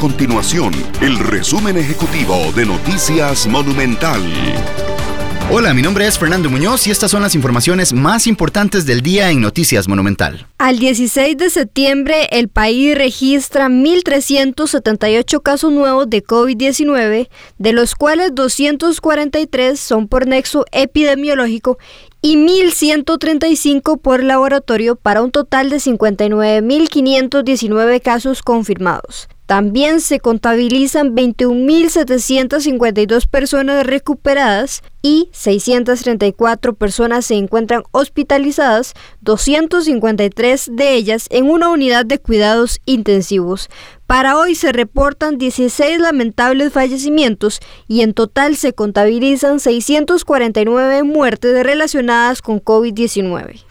continuación el resumen ejecutivo de Noticias Monumental. Hola, mi nombre es Fernando Muñoz y estas son las informaciones más importantes del día en Noticias Monumental. Al 16 de septiembre, el país registra 1.378 casos nuevos de COVID-19, de los cuales 243 son por nexo epidemiológico y 1.135 por laboratorio para un total de 59.519 casos confirmados. También se contabilizan 21.752 personas recuperadas y 634 personas se encuentran hospitalizadas, 253 de ellas en una unidad de cuidados intensivos. Para hoy se reportan 16 lamentables fallecimientos y en total se contabilizan 649 muertes relacionadas con COVID-19.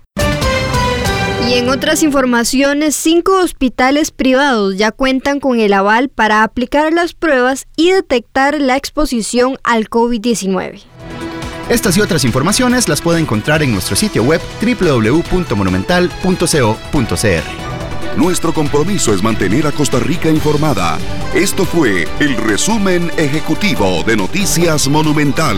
Y en otras informaciones, cinco hospitales privados ya cuentan con el aval para aplicar las pruebas y detectar la exposición al COVID-19. Estas y otras informaciones las puede encontrar en nuestro sitio web www.monumental.co.cr. Nuestro compromiso es mantener a Costa Rica informada. Esto fue el resumen ejecutivo de Noticias Monumental.